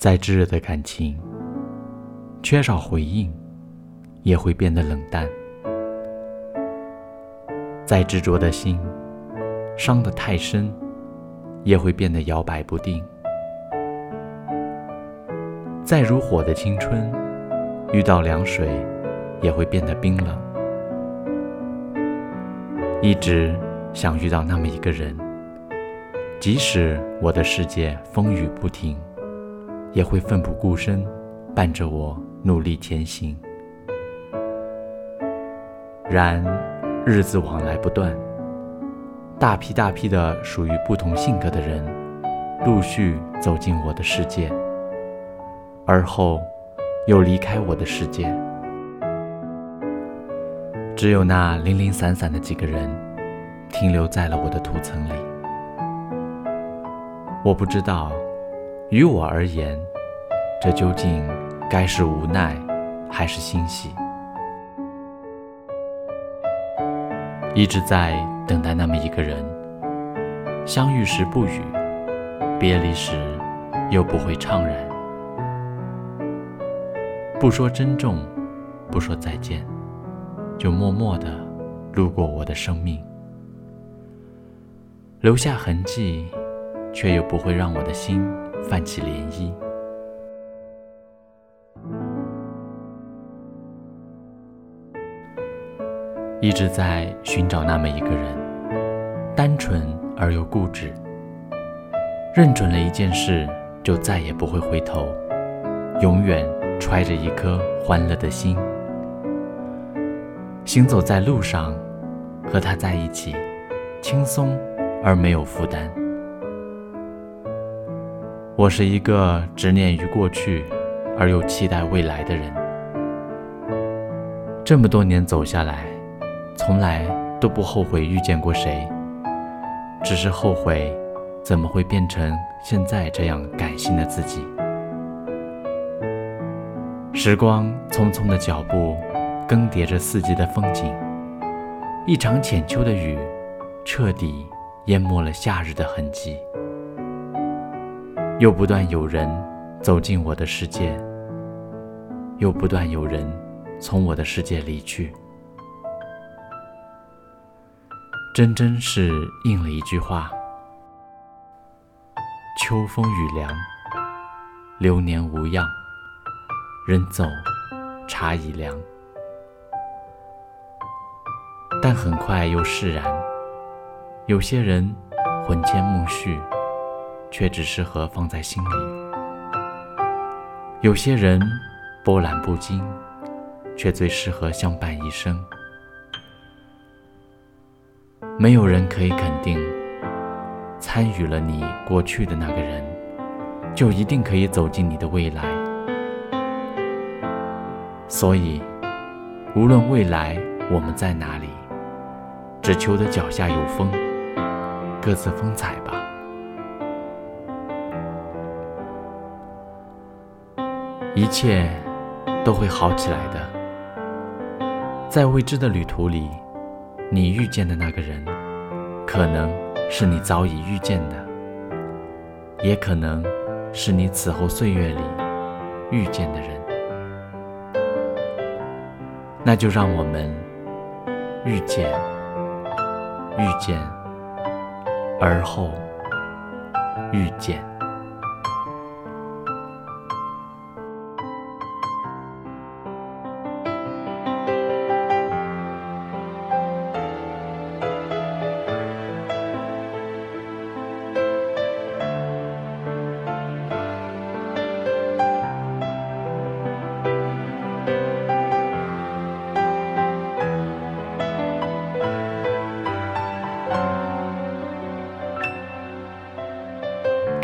再炙热的感情，缺少回应，也会变得冷淡；再执着的心，伤得太深，也会变得摇摆不定；再如火的青春，遇到凉水，也会变得冰冷。一直想遇到那么一个人。即使我的世界风雨不停，也会奋不顾身，伴着我努力前行。然日子往来不断，大批大批的属于不同性格的人，陆续走进我的世界，而后又离开我的世界。只有那零零散散的几个人，停留在了我的图层里。我不知道，于我而言，这究竟该是无奈，还是欣喜？一直在等待那么一个人，相遇时不语，别离时又不会怅然。不说珍重，不说再见，就默默地路过我的生命，留下痕迹。却又不会让我的心泛起涟漪。一直在寻找那么一个人，单纯而又固执，认准了一件事就再也不会回头，永远揣着一颗欢乐的心，行走在路上，和他在一起，轻松而没有负担。我是一个执念于过去，而又期待未来的人。这么多年走下来，从来都不后悔遇见过谁，只是后悔怎么会变成现在这样感性的自己。时光匆匆的脚步，更迭着四季的风景。一场浅秋的雨，彻底淹没了夏日的痕迹。又不断有人走进我的世界，又不断有人从我的世界离去。真真是应了一句话：“秋风雨凉，流年无恙，人走茶已凉。”但很快又释然，有些人魂牵梦续。却只适合放在心里。有些人波澜不惊，却最适合相伴一生。没有人可以肯定，参与了你过去的那个人，就一定可以走进你的未来。所以，无论未来我们在哪里，只求得脚下有风，各自风采吧。一切都会好起来的。在未知的旅途里，你遇见的那个人，可能是你早已遇见的，也可能是你此后岁月里遇见的人。那就让我们遇见，遇见，而后遇见。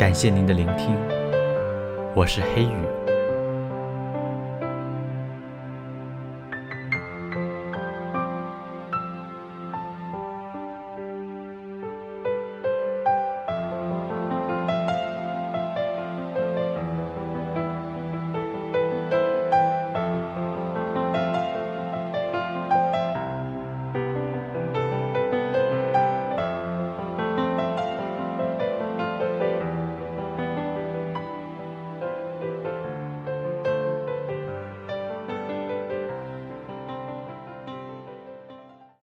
感谢您的聆听，我是黑雨。